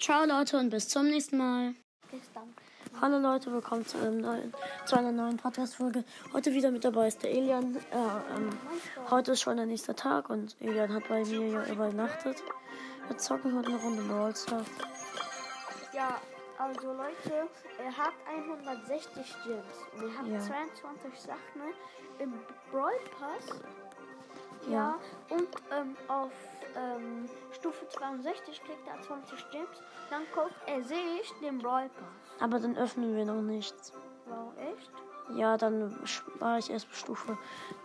Ciao Leute und bis zum nächsten Mal. Bis dann. Hallo Leute, willkommen zu, einem neuen, zu einer neuen Podcast-Folge. Heute wieder mit dabei ist der Elian. Äh, ähm, heute ist schon der nächste Tag und Elian hat bei mir ja übernachtet. Wir zocken heute eine Runde Brawl Stars. Ja, also Leute, er hat 160 Gems und er hat Ja. 22 Sachen im Brawl Pass. Ja, Ja. und ähm, auf ähm, Stufe 62 kriegt er 20 Gems. Dann kauft er sich den Brawl Pass. Aber dann öffnen wir noch nichts. Wow, echt? Ja, dann spare ich erst Stufe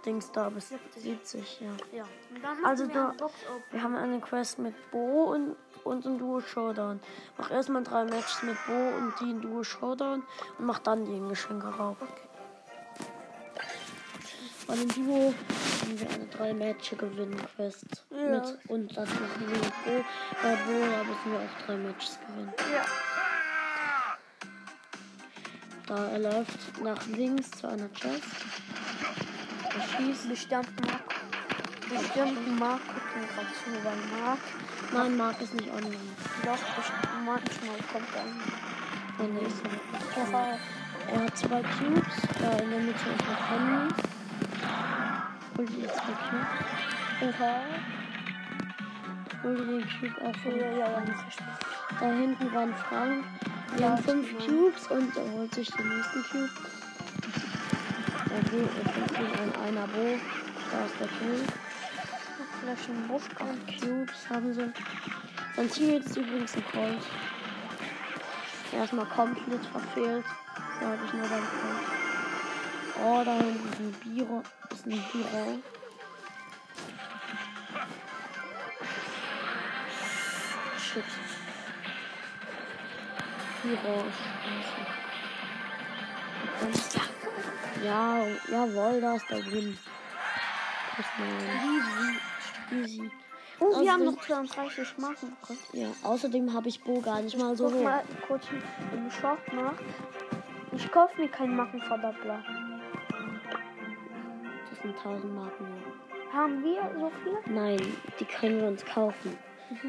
Dings da bis 70, ja. Ja. Und dann machen Also wir da-. Wir haben eine Quest mit Bo und, und ein Duo Showdown. Mach erstmal drei Matches mit Bo und die in Duo Showdown und mach dann die in Geschenke rauf. Bei dem Duo haben wir eine drei Matches gewinnen Quest. Ja. Mit, und das machen wir mit Bo. Bei Bo da müssen wir auch drei Matches gewinnen. Ja. Da er läuft nach links zu einer Chest. Er schießt. Bestimmt Mark. Bestimmt Mark gucken gerade zu, weil Mark Nein, Mark ist nicht online. doch bestimmt manchmal kommt dann. Nein, der ist nicht. Er hat zwei Cubes. Da in der Mitte ist noch Henry. Die zwei Cubes. Oha. Hol den Cube auch von Ja, ja, ja. Da hinten war ein Frank. Wir Ja, haben fünf genau. Cubes und er holt sich den nächsten Cube. Er geht, er ihn an einer Bo. Da ist der Kill. Vielleicht ein Busch Acht Cubes haben sie. Sein Teammate ist übrigens ein Colt. Erstmal komplett verfehlt. So habe ich nur beim Colt. Oh, da hinten Biro. Ist ein Biro. Shit. Ist scheiße. Ja, jawohl, da ist der Win. Easy. Easy. Oh, wir haben noch 32 Marken bekommen. Ja, außerdem habe ich Bo gar nicht mal so hoch. mal kurz im Shop nach. Ich kaufe mir keinen Markenverdoppler. Sind 1000 Marken. Ja. Haben wir so viel? Nein, die können wir uns kaufen.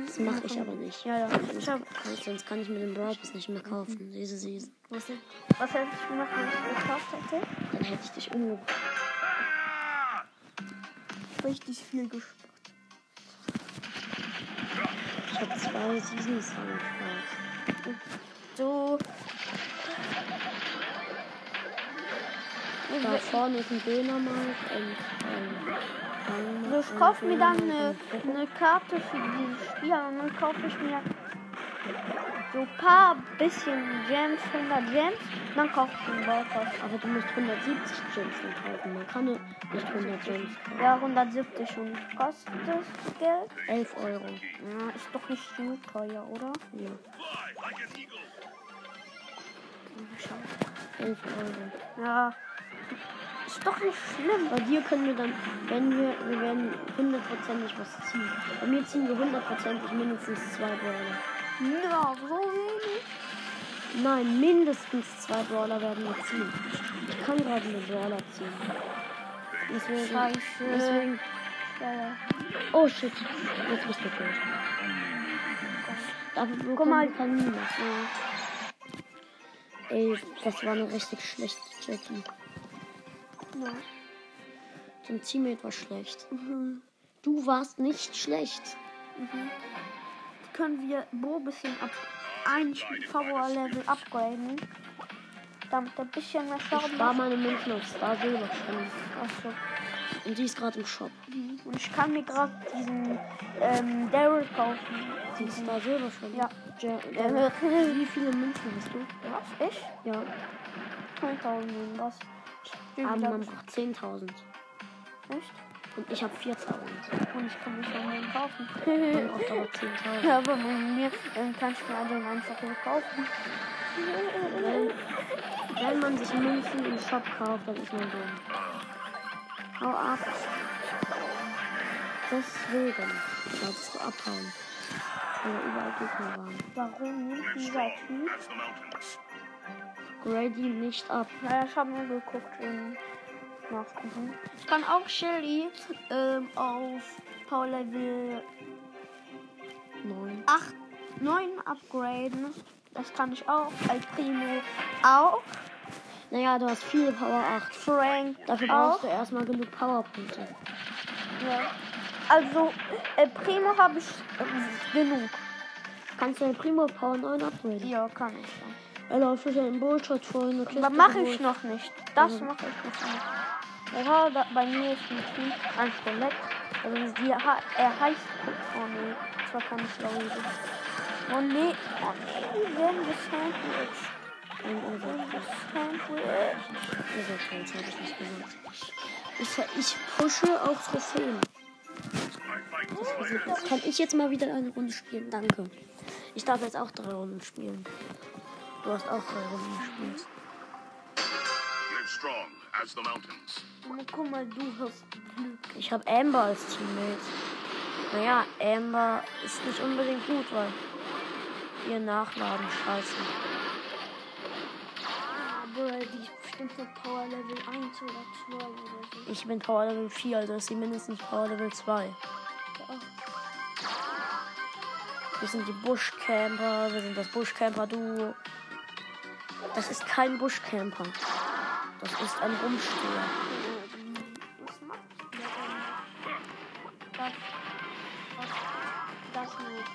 Das mache ich aber nicht. Ja, ja. Ich hab, Sonst- kann ich mir den Brawl nicht mehr kaufen. Diese Season. was, was hätte ich gemacht, wenn ich gekauft hätte? Dann hätte ich dich umgebracht. Richtig viel gespart. Ich habe zwei Seasons angespart. So. Da vorne ist ein Dönermarkt und Fangmarkt ich kaufe mir dann eine, eine Karte für dieses Spiel und dann kaufe ich mir so ein paar bisschen Gems, 100 Gems, dann kaufe ich den Baukauf. Aber du musst 170 Gems kaufen. Man kann nicht 100 Gems kaufen. Ja, 170 und kostet das Geld? 11 Euro. Ja, ist doch nicht so teuer, oder? Ja, Schau. 11 Euro. Ja. Ist doch nicht schlimm. Bei dir können wir dann, wenn wir, wir werden hundertprozentig was ziehen. Bei mir ziehen wir hundertprozentig mindestens zwei Brawler. Ja, so wenig. Nein, mindestens zwei Brawler werden wir ziehen. Ich kann gerade einen Brawler ziehen. Deswegen, Scheiße. deswegen, Ja, ja. oh shit, jetzt bist du tot. Dafür bekommen mal. wir kein Minus. Ey, das war eine richtig schlechte Jackie. Ja. Dein Teammate war schlecht. Du warst nicht schlecht. Können wir Bo ein bisschen ab ein Power Level upgraden? Damit er ein bisschen mehr Schaden Ich war meine Münzen auf Star Silber schon. Achso. Und die ist gerade im Shop. Und ich kann mir gerade diesen ähm, Daryl kaufen. Die ist Star Silber schon. Ja. Ja, wie viele Münzen hast du? Was? Ich? Ja. 1000 und Ich Aber man braucht 10.000. Echt? Und ich habe 4.000. Und ich kann mich schon einen kaufen. Braucht aber 10.000. Ja, aber bei mir ähm, kann ich mir den einfach nur kaufen. Wenn, wenn man sich Münzen im Shop kauft, dann ist man dumm. Hau ab. Deswegen solltest du abhauen. Weil überall Gegner waren. Warum nimmt dieser Typ? Grady nicht ab. Naja, ich habe mir geguckt in Nachgucken. Ich kann auch Shelly ähm, auf Power Level 9. 8 9 upgraden. Das kann ich auch. El Primo auch. Naja, du hast viele Power 8. Frank Dafür auch. brauchst du erstmal genug Powerpunkte. Ja. Also, El Primo habe ich äh, genug. Kannst du den Primo Power 9 upgraden? Ja, kann ich dann. Er läuft durch einen Bullshit vor eine Kiste. Aber mache ich noch nicht. Das Mhm. mache ich noch nicht. Ja, da, bei mir ist ein Team ein Skelett. Also die, er heißt. Oh nee, zwar kann ich laufen. Oh nee, oh nee, wir werden gesandwiched. Und unser werden gesandwiched. Ihr seid Holz, hab ich nicht gesagt. Ich, ich pushe auf Trophäen. Das kann ich jetzt mal wieder eine Runde spielen. Danke. Ich darf jetzt auch drei Runden spielen. Du hast auch drei Runden gespielt. Live strong as the mountains. Und guck mal, du hast Glück. Ich habe Amber als Teammate. Naja, Amber ist nicht unbedingt gut, weil ihr Nachladen scheiße. Aber die ist bestimmt nur Power Level 1 oder 2 oder so. Ich bin Power Level 4, also ist sie mindestens Power Level 2. Ja. Wir sind die Buschcamper, wir sind das Buschcamper-Duo. Das ist kein Buschcamper. Das ist ein Rumsteher. Was macht der denn? Das, das, das nicht.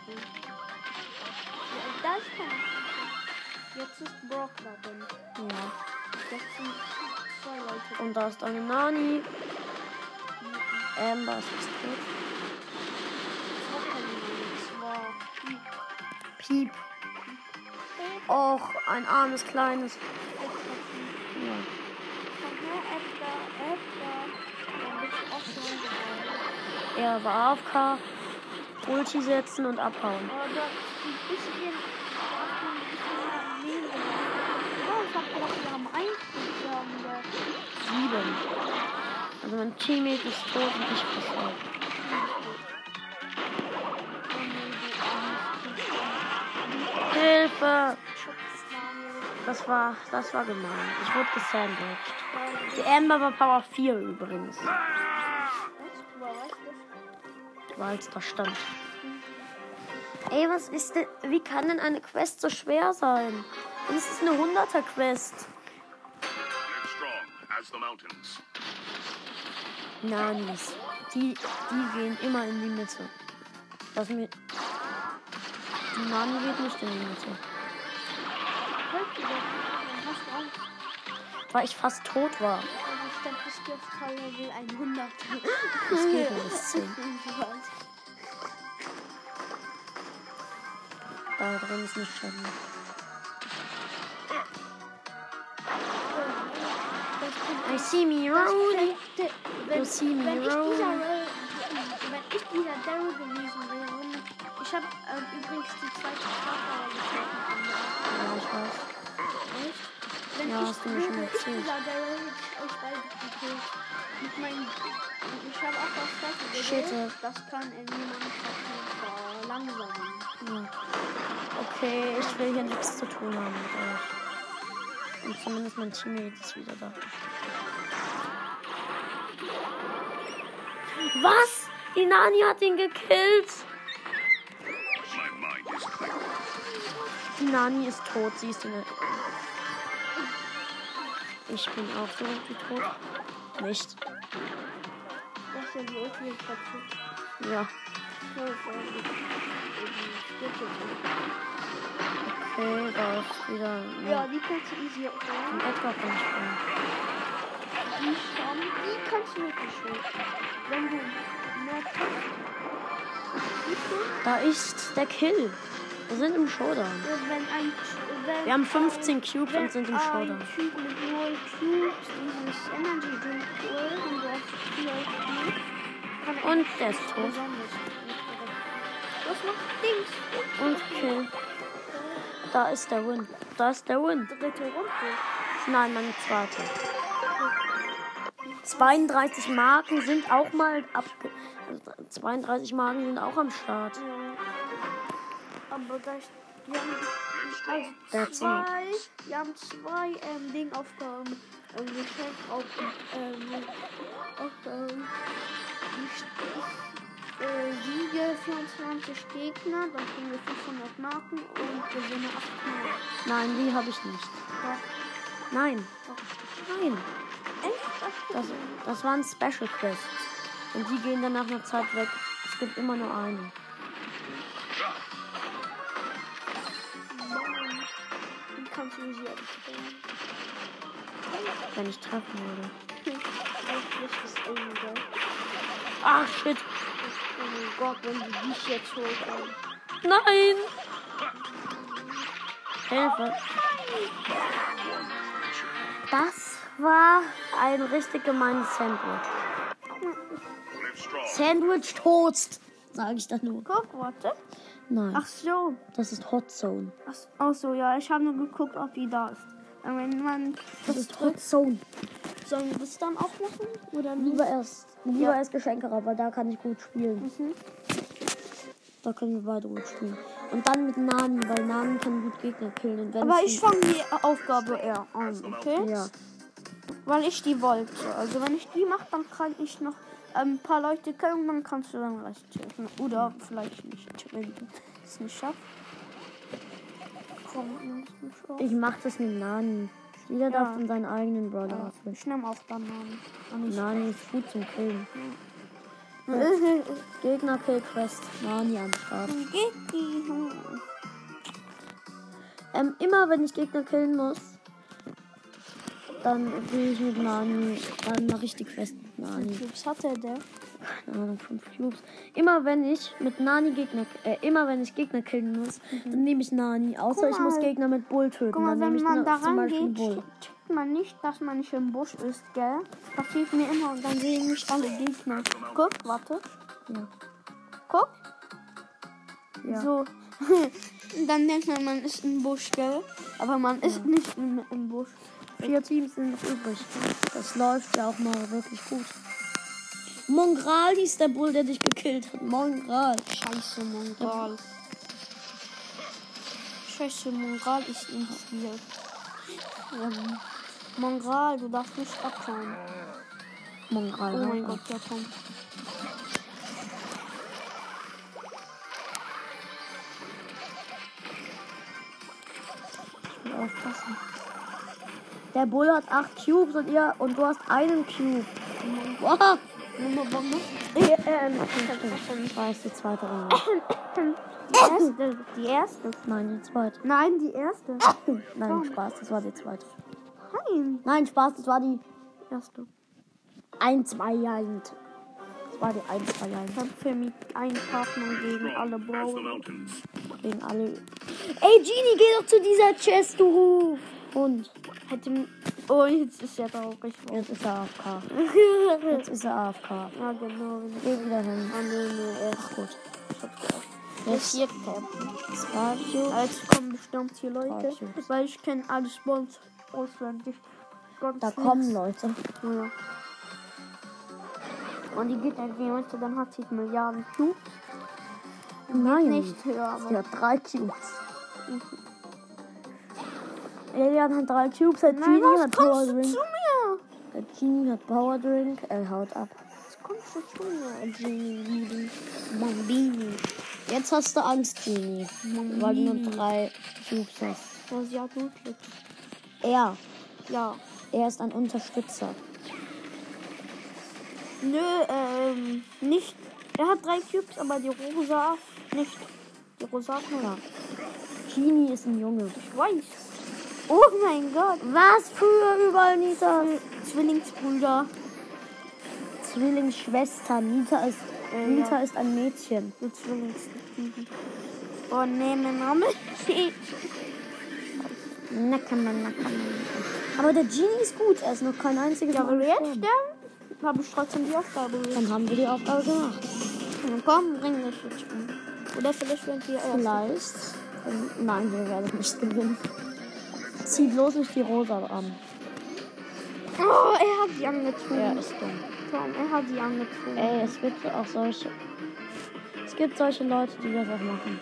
das kann ich. Jetzt ist Brock da drin. Ja. Jetzt sind zwei Leute. Und da ist eine Nani. Amber ist fast tot. Piep. Och, ein armes kleines. Ja. Auch. Er war AFK. Ulti setzen und abhauen. Sieben. Also mein Teammate ist tot und ich bin tot. Hilfe! Das war, das war gemein. Ich wurde gesandwiched. Die Amber war Power 4 übrigens, weil es da stand. Ey, was ist denn, wie kann denn eine Quest so schwer sein? Und es ist eine 100er Quest. Nanis. Die, die gehen immer in die Mitte. Lass mir. Die Nani geht nicht in die Mitte. Weil ich fast tot war. bist du auf Teil Level 100. Das geht nicht. bis 10. Ich weiß. Da drin ist nicht schon. I see me rolling. You see me ich rolling. Roll- wenn ich dieser Daryl gewesen wäre, ich habe ähm, übrigens die zweite gezogen. Ja, ich weiß. Echt? Wenn Ja, ich hast du mir schon ich erzählt. hätte ich euch beide gekillt. Meinen, ich habe auch das zweite Shit. gewählt. Das kann in niemand verlangsamen. Ja. Okay, ich will hier nichts zu tun haben mit euch. Und zumindest mein Teammate ist wieder da. Was? Die Nani hat ihn gekillt. Die Nani ist tot, sie ist in der. Ich bin auch so wie tot. Nicht. Das ist ja die Ultimate Patrick. Ja. So, so, so. Okay, da ist wieder. Ja, die kannst du easy aufnehmen. Ein Edgar kann ich bringen. Die schon, die kannst du wirklich schon. Wenn du mehr kannst. Siehst du? Da ist der Kill. Wir sind im Showdown. Ein, Wir haben 15 Cubes und sind im Showdown. Typ mit 0 Cubes dieses Energy Drink holt und du hast 4 Cubes, kann er Und der ist tot. Was macht Dings? Und Kill. Da ist der Win. Da ist der Win. Dritte Runde. Nein, meine zweite. 32 Marken sind auch mal also 32 Marken sind auch am Start. Ja. Aber da ist, wir haben also zwei, wir haben zwei ähm, Dingaufgaben ähm, geschafft auf ähm. Ich, ich, äh, Siege 24 Gegner, dann kriegen wir 500 Marken und gewinne 8 Mal. Nein, die habe ich nicht. Doch, Nein. doch. Nein. Echt? Das, das waren Special Quests. Und die gehen dann nach einer Zeit weg. Es gibt immer nur eine. Kannst du sie abstellen? Wenn ich treffen würde. Ach, shit. Oh mein Gott, wenn die dich jetzt holt. Nein. Hilfe. Das war ein richtig gemeines Sandwich. Sandwich Toast, sage ich dann nur. Guck, warte. Nein, Ach so. das ist Hot Zone. Ach, ach so, ja, ich habe nur geguckt, ob die da ist. Aber wenn man Das das ist Hot Zone. sollen wir das dann auch machen? Oder nicht? Lieber erst, lieber Ja. erst Geschenke, weil da kann ich gut spielen. Mhm. Da können wir beide gut spielen. Und dann mit Nani, weil Nani kann gut Gegner killen. Aber ich fange die Aufgabe eher an, okay? Ja. Weil ich die wollte. Also wenn ich die mache, dann kann ich noch ein paar Leute und dann kannst du dann Rest helfen. Oder vielleicht nicht, wenn du es nicht schaffst. Komm. Ich mach das mit Nani. Jeder Ja. darf von seinen eigenen Brother Ja, auswählen. ich nehme auch dann ich Nani ist gut zum Killen. Gegner Kill Quest. Nani am Start. Hm. Ähm, immer wenn ich Gegner killen muss, dann gehe ich mit Nani. Dann mache ich die Quest Nani. Was hat er der? Keine Ahnung, 5 Cubes. Immer wenn ich mit Nani Gegner, äh, immer wenn ich Gegner killen muss, dann nehme ich Nani. Außer Guck ich muss mal. Gegner mit Bull töten. Guck mal, dann wenn man ne- da rangeht, checkt man nicht, dass man nicht im Busch ist, gell? Das passiert mir immer und dann sehen mich alle Gegner. Guck, warte. Ja. Guck. Ja. So. dann denkt man, man ist im Busch, gell? Aber man ist nicht im, im Busch. Vier Teams sind noch übrig. Das läuft ja auch mal wirklich gut. Mongral hieß der Bull, der dich gekillt hat. Mongral. Scheiße, Mongral. Scheiße, Mongral ist im Spiel. Ähm, Mongral, du darfst nicht abhauen. Mongral. Oh mein. Gott, ja komm. Ich will aufpassen. Der Bull hat acht Cubes und ihr und du hast einen Cube. Wow. Nummer Bombe. Ja, ähm, ich weiß die zweite Runde. Die erste. Die erste. Nein, die zweite. Nein, die erste. Nein, Spaß, das war die zweite. Nein. Nein, Spaß, das war die Erste. 1 2 1 Das war die 1 2 1 Ich habe für mich einen Partner gegen alle mountains. gegen alle. Ey, Genie, geh doch zu dieser Chest, du Hund. Hätte Oh, jetzt ist er traurig. Jetzt ist er AFK. Jetzt ist er AFK. Ja, genau. Geh wieder hin. Ah, nee, nee, er ist gut. Ich hab's gedacht. Jetzt hier. Sparkio. Jetzt kommen bestimmt hier Leute, Trotzdem. weil ich kenne alle Spawns auswendig. Ganz Da nix. kommen Leute. Ja. Und die geht irgendwie Leute, dann hat sie Milliarden Cubes. Nein. Nicht höher, hat drei Cubes. Elian hat drei Cubes, der Nein, Genie hat Power Drink. zu mir? Der Genie hat Power Drink. Er haut ab. Was kommst du zu mir? Genie. Mambini. Jetzt hast du Angst, Genie. Weil du nur drei Cubes hast. Ja, sie hat wirklich. Er. Ja. Er ist ein Unterstützer. Nö, ähm, nicht. Er hat drei Cubes, aber die rosa nicht. Die rosa hat nur. Ja. Genie ist ein Junge. Ich weiß. Oh mein Gott. Was früher überall Nita? Zwillingsbrüder. Zwillingsschwester. Nita ist, Äh, Nita ja. ist ein Mädchen. Die Zwillings. Oh nee, mein Name. Na kann man, na kann man. Aber der Genie ist gut. Er ist noch kein einziges Ja, aber jetzt sterben, habe ich trotzdem die Aufgabe gelöst. Dann haben wir die Aufgabe gemacht. Dann komm, bring mich jetzt um. Oder vielleicht werden wir. Vielleicht. Nein, wir werden nicht gewinnen. Zieh bloß nicht die Rosa an. Oh, er hat die angezogen. Er ist dumm. Komm, er hat die angezogen. Ey, es gibt auch solche. Es gibt solche Leute, die das auch machen.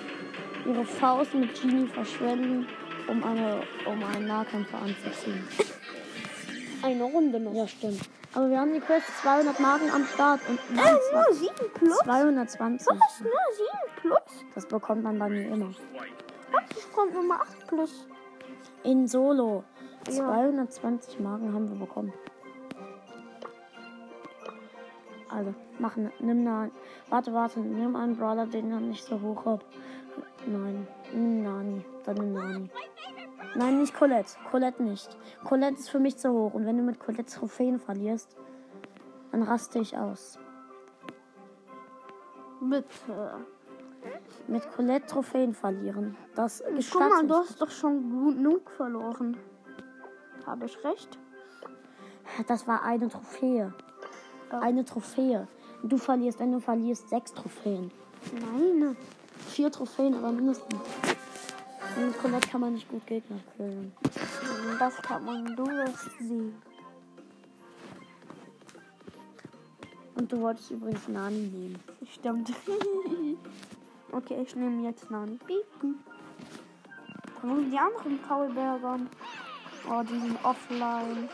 Ihre Faust mit Genie verschwenden, um, eine, um einen Nahkämpfer anzuziehen. Eine Runde noch. Ja, stimmt. Aber wir haben die Quest 200 Marken am Start. Und Äh, nur 7 plus? 220. Was? Nur 7 plus? Das bekommt man bei mir immer. Was? Es kommt Nummer 8 plus. In Solo. Ja. 220 Marken haben wir bekommen. Also, mach, ne- nimm da. Warte, warte, nimm einen Brawler, den er nicht so hoch hat. Nein, Nani. Dann nimm Nani. Nein, nicht Colette. Colette nicht. Colette ist für mich zu hoch. Und wenn du mit Colette Trophäen verlierst, dann raste ich aus. Bitte. Mit Colette Trophäen verlieren. Das Guck gestatte mal, du hast doch schon genug verloren. Habe ich recht? Das war eine Trophäe. Ja. Eine Trophäe. Du verlierst, wenn du verlierst, sechs Trophäen. Nein. Vier Trophäen, aber mindestens. Und mit Colette kann man nicht gut Gegner killen. Das kann man, du wirst sehen. Und du wolltest übrigens Nani nehmen. Stimmt. okay, ich nehme jetzt Nani. Piep. Wo sind die anderen Kaulbergern? Oh, die sind offline.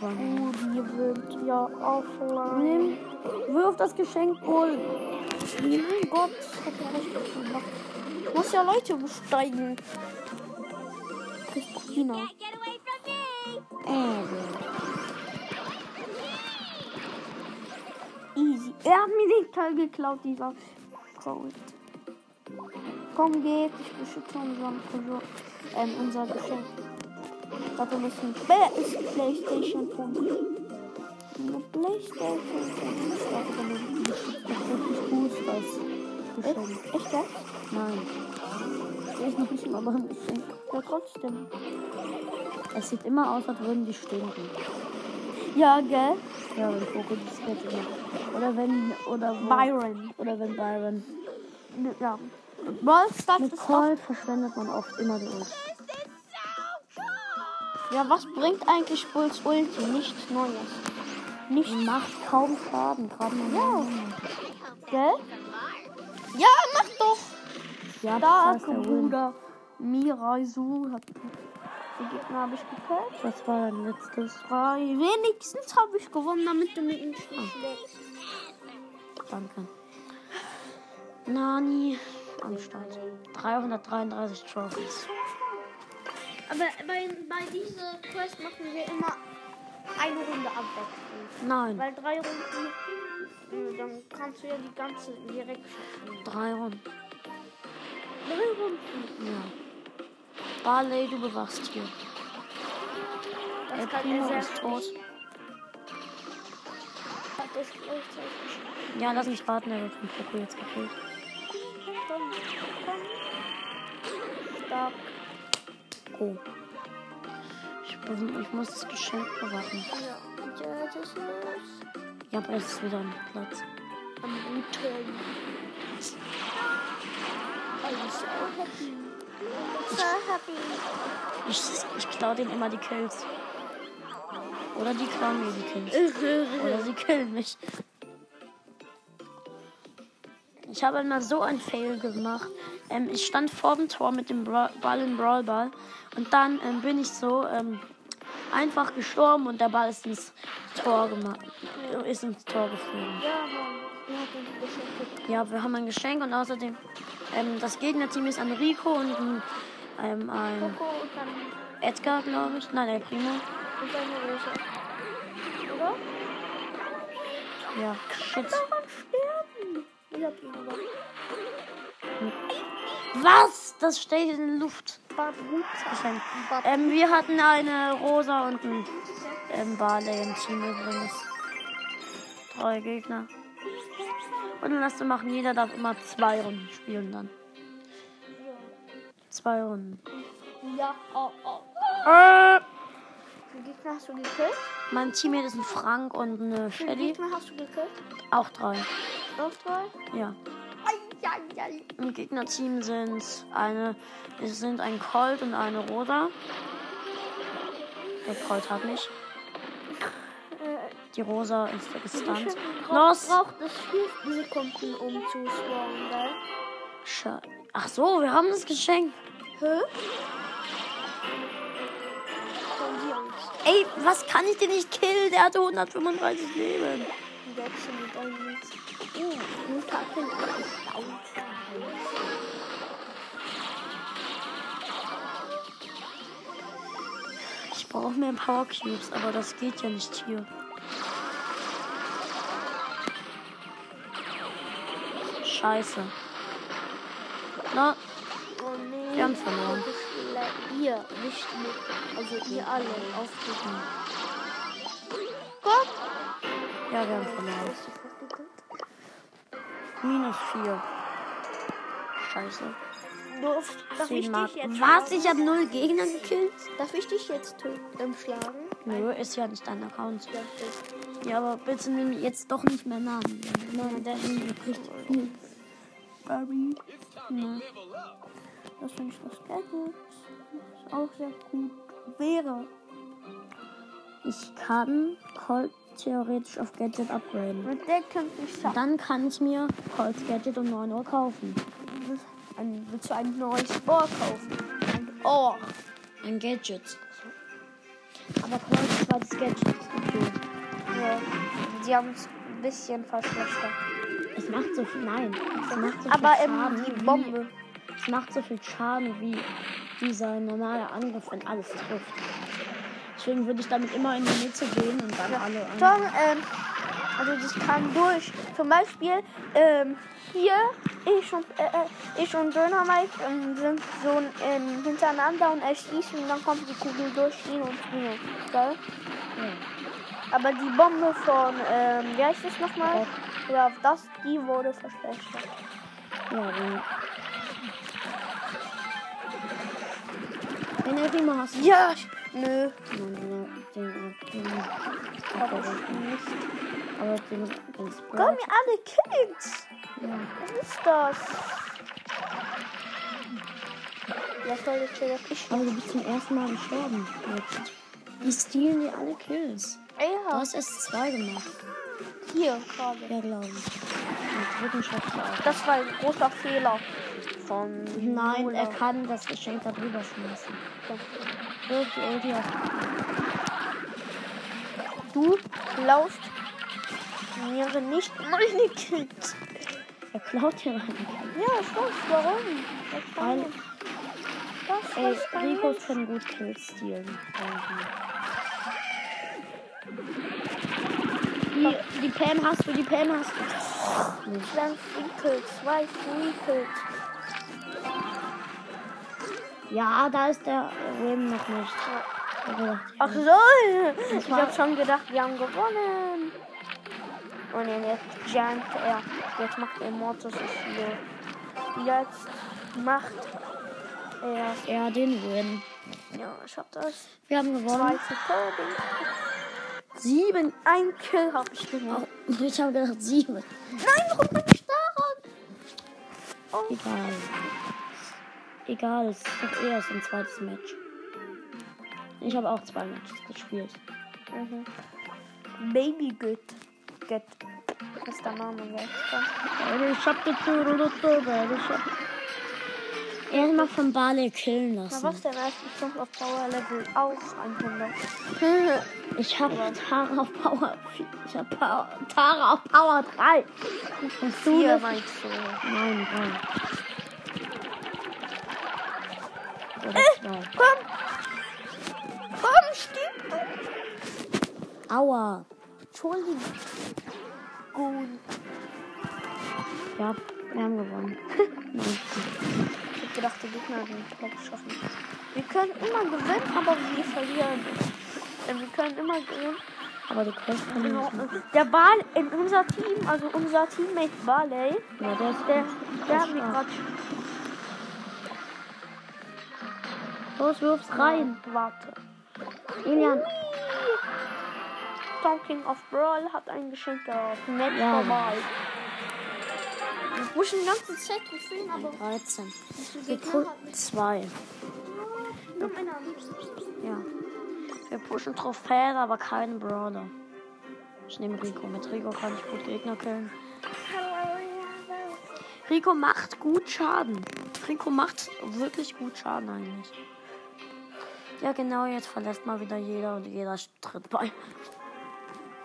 Oh, die sind ja offline. Nimm, wirf das Geschenk wohl. Mein Gott, das hat ja richtig gemacht. Ich muss ja Leute besteigen. Christina. Easy. Er hat mir den Teil geklaut, dieser Code. Komm, geht. Ich beschütze unseren Tresor. Ähm, unser Geschenk. Dafür müssen. Wer ist PlayStation 5? Eine PlayStation 5. Ich warte, wenn du beschützt. tatsächlich Boosters. Geschenk. Echt jetzt? Nein. Sehe ich noch nicht mal beim Geschenk. Ja, trotzdem. Es sieht immer aus, als würden die stinken. Ja, gell? Ja, wenn Coco das Bett. Oder wenn, oder wo, Byron. Oder wenn Byron. Ja. Brawl Stars Mit ist Colt verschwendet man oft immer die Ult. Ja, was bringt eigentlich Bulls Ulti? Nichts Neues. Nichts. Die macht kaum Schaden, gerade mal. Ja. Gell? Ja, mach doch! Ja, Da, das Win. Bruder. Miraisu hat. Die Gegner habe ich gekillt. Das war dein letztes. Drei. Wenigstens habe ich gewonnen, damit du mich nicht schlägst. Danke. Nani am Start. 333 Trophies. Aber bei, bei dieser Quest machen wir immer eine Runde abwechselnd. Nein, Weil drei Runden, äh, dann kannst du ja die ganze direkt schaffen. drei Runden. Drei Runden. Ja. Barley, du bewachst hier. Das Der kann er Primo sehr ist tot. Ja, lass mich warten, er wird von Poco jetzt gekillt. Stark. Oh. Ich, ich muss das Geschenk bewachen. Ja, und jetzt ist Ja, aber es ist wieder am Platz. am Guten. I'm so happy. So happy. Ich, ich klaue denen immer die Kills. Oder die klauen mir die Kills. Oder sie killen mich. Ich habe einmal so ein Fail gemacht. Ähm, ich stand vor dem Tor mit dem Bra Ball im Brawlball. Und dann ähm, bin ich so ähm, einfach gestorben und der Ball ist ins Tor gemacht. Ist ins Tor geflogen. Ja. Wir haben ein Geschenk und außerdem ähm, das Gegnerteam ist ein Rico und ein, ein Coco und dann Edgar, glaube ich. Nein, der Primo. Rose. Oder? Ja, shit. Ich hab ihn aber. Was? Das steht in der Luft. Ähm, wir hatten eine Rosa und ein ähm, Barley im Team übrigens. Drei Gegner. Und dann lass du machen, jeder darf immer zwei Runden spielen dann. Zwei Runden. Ja, oh, oh. Äh, Gegner hast du gekillt? mein Teammate ist ein Frank und eine Shelly. Gegner hast du gekillt? Auch drei. Noch drei? Ja. Im Gegnerteam sind eine, es sind ein Colt und eine Rosa. Der Colt hat mich. Die Rosa ist gestunt. Geschenk Los! braucht vier Sekunden, um zu spawnen, gell? Sche Ach so, wir haben das Geschenk. Hä? Ey, was kann ich denn nicht killen? Der hatte 135 Leben. Wechsel mit einem Guter. Ich brauche mehr Power Cubes, aber das geht ja nicht hier. Scheiße. Na, Oh. Wir haben verloren. Ihr, nicht mit. Also ihr alle. Komm! ja, wir haben verloren. Minus 4. Scheiße. Durft, darf ich dich jetzt Was? Ich habe null Gegner gekillt? Darf ich dich jetzt ähm, schlagen? Nö, ist ja nicht dein Account. Ja, aber bitte nimm jetzt doch nicht mehr Namen. Nein, das ist richtig. Barry. Ja. Das finde ich das Gadget. Ist auch sehr gut. Wäre. Ich kann Colt theoretisch auf Gadget upgraden. Mit der könnte ich schaffen. Dann kann ich mir Colt Gadget um 9 Uhr kaufen. Ein, willst du ein neues Ohr kaufen? Ein Ohr. Ein Gadget. Aber Colt zweites Gadget ist okay. Ja. Die haben es ein bisschen verschlechtert. Es macht so viel. Nein. Es macht so Aber viel Schaden. die wie- Bombe. Es macht so viel Schaden wie dieser normale Angriff, wenn alles trifft. Deswegen würde ich damit immer in die Mitte gehen und dann alle an. Tom, ähm, also das kann durch. Zum Beispiel, ähm, hier, ich und, äh, äh, ich und Dönermike ähm, sind so ähm, hintereinander und er schießt und dann kommt die Kugel durch ihn und mir. Gell? Aber die Bombe von, ähm, wie heißt das nochmal? Ja, das, die wurde verschlechtert. Ja, er immer hast. Ja, ich- nö. Den, den, den, Hab ich nicht. aber den, den Komm, Sprite. mir alle Kills. Ja. Was ist das? Ja, soll jetzt schon ich. Aber du bist zum ersten Mal gestorben. Jetzt. Die stehlen dir alle Kills. Du Ja, hast erst zwei gemacht. hier gerade. Ja, glaube ich. Den du. Das war ein großer Fehler von Nein, Lola. er kann das Geschenk da drüber schmeißen. Die Ulti auf. Du klaust mir nicht meine Kills. Er klaut dir rein. Ja, ich weiß warum. Weil, das ey, Rico kann gut Kills stehlen. Die, die Pam hast du, die Pam hast du. Nicht. Dann Free Kills, zwei Free Kills. Ja, da ist der Rim noch nicht. Hab ja. Ach so, ich hab schon gedacht, wir haben gewonnen. Und jetzt jumpt er. Jetzt macht er Mortis hier. Jetzt macht er. er den Win. Ja, ich hab das. Wir haben gewonnen. Sieben. Ein Kill hab ich gemacht. Ich habe gedacht sieben. Nein, warum bin ich daran? Oh, Egal. Egal, es ist doch erst ein zweites Match. Ich habe auch zwei Matches gespielt. mhm. Baby Good. Get. Das ist der Name, weißt Ich hab die Erstmal von Barley killen Na, was lassen. denn? Er ist bestimmt auf Power Level auch 100. Ich habe Tara auf Power 4. Ich habe Power, Tara auf Power 3. Und du Vier das- meinst du? Nein, drei. Oder zwei. Komm! Komm, stirb du! Aua. Entschuldigung. Gut. Ja, wir haben gewonnen. Ich hab gedacht, der Gegner hat den geschaffen. Wir können immer gewinnen, aber wir verlieren. Denn wir können immer gewinnen. Aber die Quest kann nicht machen. Der Ball in unser Team, also unser Teammate Barley, Ja, der der, der der hat mir gerade Los, wirf's rein. Warte. Elian. Talking of Brawl hat ein Geschenk gehabt. Nett Ja. vorbei. Wir pushen die ganze Zeit Trophäen, aber 13. die Wir Gegner pu- hat zwei. nur einer. Ja. Wir pushen Trophäen, aber keinen Brawler. Ich nehme Rico. Mit Rico kann ich gut Gegner killen. Rico macht gut Schaden. Rico macht wirklich gut Schaden eigentlich. Ja, genau, jetzt verlässt mal wieder jeder und jeder tritt bei.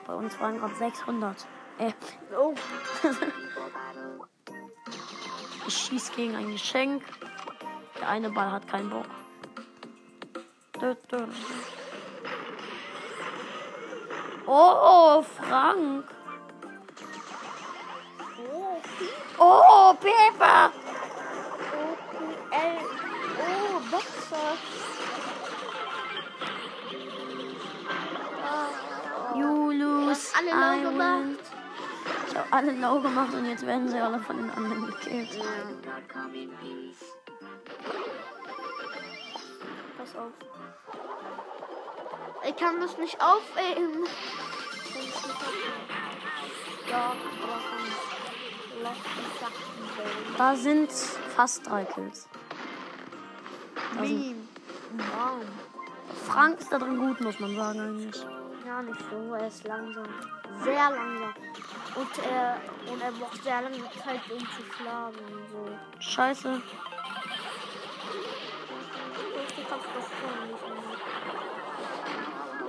Bei uns waren gerade 600. Äh, Oh, ich schieß gegen ein Geschenk. Der eine Ball hat keinen Bock. Oh, Frank. oh. OPL. Oh, Boxer. Alle low gemacht? Ich habe alle low gemacht und jetzt werden sie alle von den anderen gekillt. Pass auf. Ich kann das nicht. Ja, dachten, Da sind fast drei Kills. Wie? Wow. Frank ist da drin gut, muss man sagen eigentlich. Ja, nicht so. Er ist langsam. Sehr langsam. Und er, und er braucht sehr lange Zeit, um zu schlagen. und So. Scheiße. Nicht.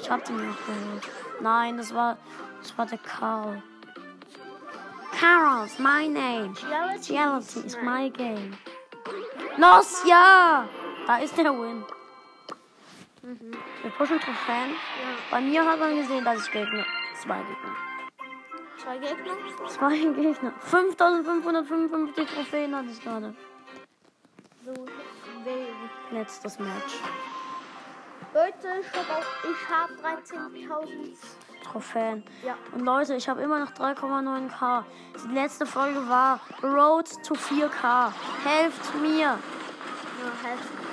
Ich hab den noch geholt. Nein, das war, das war der Carl. Carl's my name. Reality Reality is my game. Los, ja! Da ist der Win. Wir pushen Trophäen. Ja. Bei mir hat man gesehen, dass ich Gegner. Zwei Gegner. Zwei Gegner? Zwei Gegner. 5555 Trophäen hatte ich gerade. So. Letztes Match. Leute, ich habe auch, ich habe 13.000. Trophäen. Ja. Und Leute, ich habe immer noch 3,9k. Die letzte Folge war Road to 4k. Helft mir. Ja, helft nicht.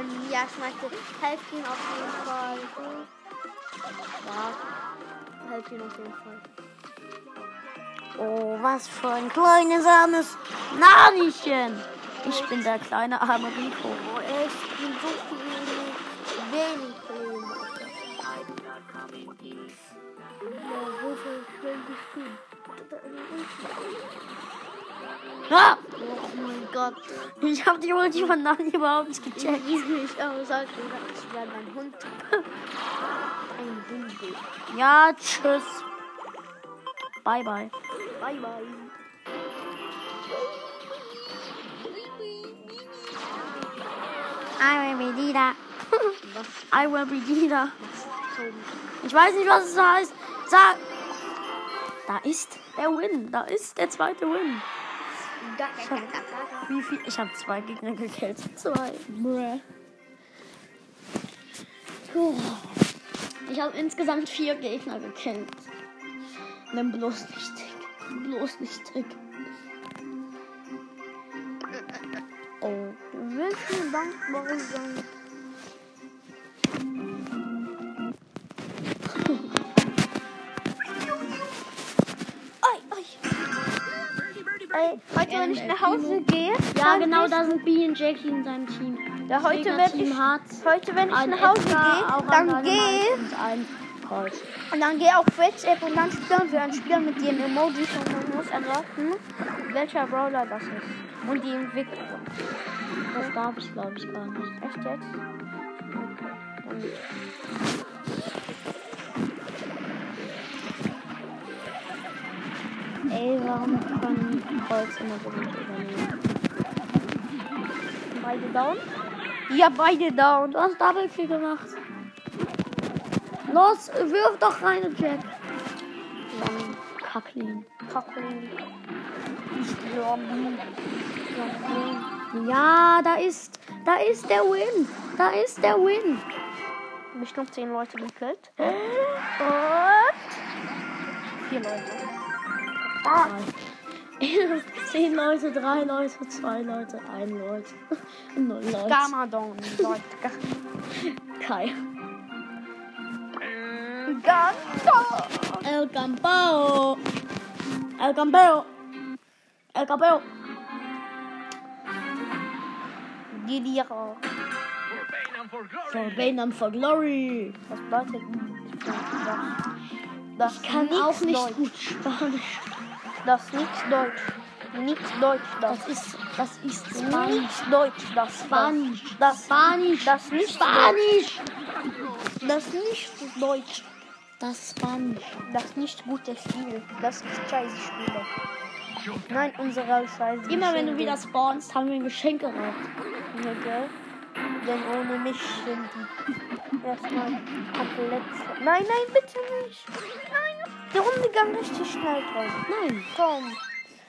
Ähm, ja, ich meinte, helft ihm auf jeden Fall. Ja, helft ihm auf jeden Fall. Oh, was für ein kleines armes Nanichen. Ich bin der kleine arme Rico. Oh, ich bin so viel wenig. Ah, Gott. ich habe die Ulti von Nani überhaupt nicht gecheckt. Ich mich auch sagte, ich werde ein Hund. Ein Hund. Ja, tschüss. Bye, bye. Bye, bye. I will be Dida. I will be Dida. Ich weiß nicht, was es heißt. Sag. Da ist der Win. Da ist der zweite Win. ga, ga, ga, ga. Wie viel? Ich habe zwei Gegner gekillt. Zwei. Bruh. Puh. Ich habe insgesamt vier Gegner gekillt. Nimm bloß nicht dick. Bloß nicht dick. Oh. Willst du dankbar sein? heute, wenn ich nach Hause gehe, Ja, genau, da sind B und Jackie in seinem Team. Ja, heute, wenn ich, heute, wenn ich nach Hause gehe, dann gehe und dann gehe auf WhatsApp und dann spielen wir ein Spiel mit den Emojis und man muss erraten, welcher Brawler das ist. Und die Entwicklung. Das darf ich, glaube ich, gar nicht. Echt jetzt? Okay, dann Ey, warum können Colts immer so gut übernehmen? beide down. Ja, beide down. Du hast Double Kill gemacht. Los, wirf doch rein, Jack. Dann Kaklin. Glaube, Ja, da ist, da ist der Win. Da ist der Win. bestimmt zehn Leute gekillt. Und Vier Leute. Zehn Leute, drei Leute, zwei Leute, ein Leute. Null Leute. Gamma down. Leute. Kai. Gamma. El Campeo. El Campeo. El Campeo. Gidiera. For Bainham for glory. Was bedeutet das? Das kann auch nicht Deutsch. gut Spanisch. Das ist nichts Deutsch. Nicht Deutsch, das. Das ist, das ist Spanisch. Nicht Deutsch, das. Spanisch. Das. Spanisch. Das nicht Spanisch. Das nicht Deutsch. Das ist Spanisch. Das nicht gutes Spiel. Das ist scheiße Spiele. Nein, unsere scheiße Immer wenn du wieder spawnst, haben wir ein Geschenk geraucht. Gell? Denn ohne mich sind die erstmal komplett. Nein, nein, bitte nicht. Nein. Die Runde ging richtig schnell, Tom. Nein. Tom,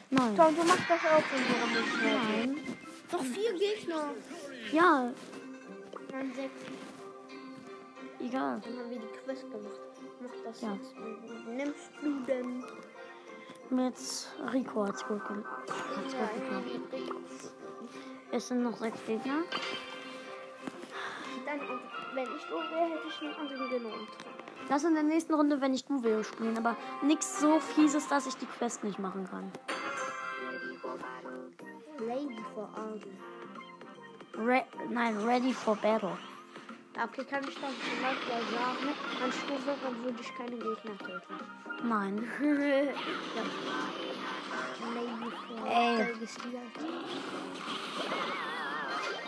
Nein. Tom, du machst das auch, wenn die Runde schnell. Nein. Doch vier Gegner. Ja, Nein, sechs. egal. Dann haben wir die Quest gemacht. Mach das Ja. jetzt. Nimmst du denn? Mit Rico hat's gut gemacht. Hat's gut. Es sind noch sechs Gegner. Dann, wenn ich du wäre, hätte ich einen anderen genommen. Lass in der nächsten Runde, wenn ich Duo spielen, aber nichts so fieses, dass ich die Quest nicht machen kann. Lady for Arden. Re Nein, ready for battle. Okay, kann ich dann zum Beispiel sagen, an Stufe, dann würde ich keine Gegner töten. Nein. ja. Lady for Ey. Pilgestiert.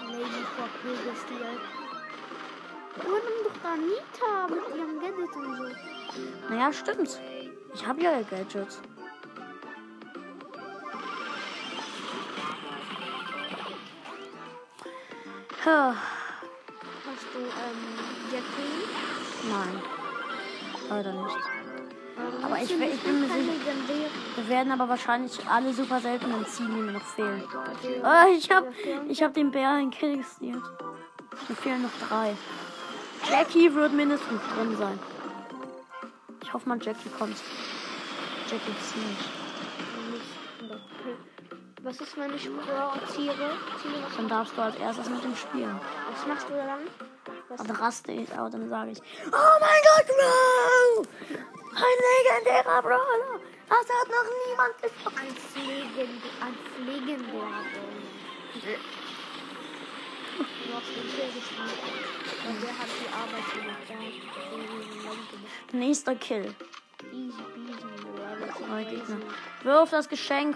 Lady for Pilgestiert. Übernimm doch da Nita mit ihrem Gadget und so. Naja, stimmt. Ich habe ja Gadgets. Ha, Hast du ähm, Jackie? Nein. Leider nicht. Ähm, Aber ich nicht ich bin mir sicher-? Wir werden aber wahrscheinlich alle super seltenen ziehen, die mir noch fehlen. Ah, ich hab, die- ich hab den Bär in Kill. Mir fehlen noch drei. Jackie wird mindestens drin sein. Ich hoffe mal, Jackie kommt. Jackie ist nicht. Was ist, wenn ich? Ziele, Dann darfst du als erstes mit dem spielen. was machst du dann? Was Dann raste ich aus, dann sage ich, oh mein Gott, Bro! Ein legendärer Brawler! Das hat noch niemand geschafft. als Legend, als legendär. Du hast den Kill gespielt. Und der hat die Arbeit gemacht. Der hat den Land gemacht. Nächster Kill. Easy Neue. Gegner. Wirf das Geschenk.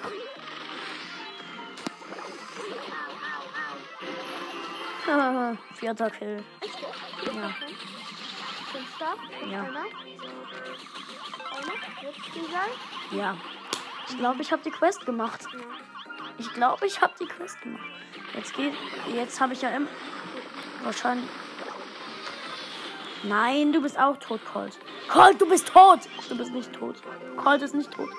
Vierter Kill. Ja. Ja. Ja. Ich glaube, ich habe die Quest gemacht. Ja. Ich glaube, ich habe die Quest gemacht. Jetzt geht. Jetzt habe ich ja im. Wahrscheinlich. Nein, du bist auch tot, Colt. Colt, du bist tot! Du bist nicht tot. Colt ist nicht tot.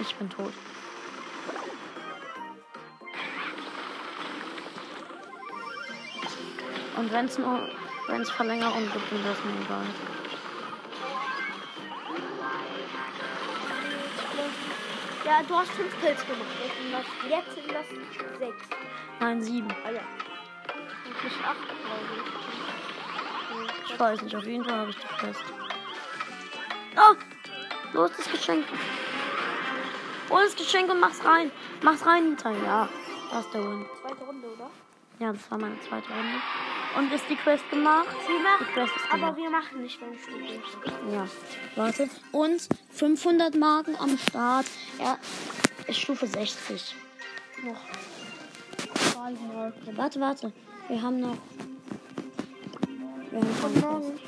Ich bin tot. Und wenn es nur. Wenn es Verlängerung gibt, dann es mir egal. Ja, du hast fünf Kills gemacht. Jetzt sind das, sechs. Nein, sieben. Ah ja. Und nicht acht, glaube ich. Ich weiß nicht, auf jeden Fall habe ich die Quest. Oh! Los, das Geschenk. Hol das Geschenk und mach's rein. Mach's rein, Nita. Ja, das ist der Win. Zweite Runde, oder? Ja, das war meine zweite Runde. Und ist die Quest gemacht? Wir Die machen, Quest ist aber gemacht. wir machen nicht, wenn ich bin. Ja, warte. Und 500 Marken am Start. Ja, ist Stufe 60. Noch. Warte, warte. Wir haben noch. Wir haben Von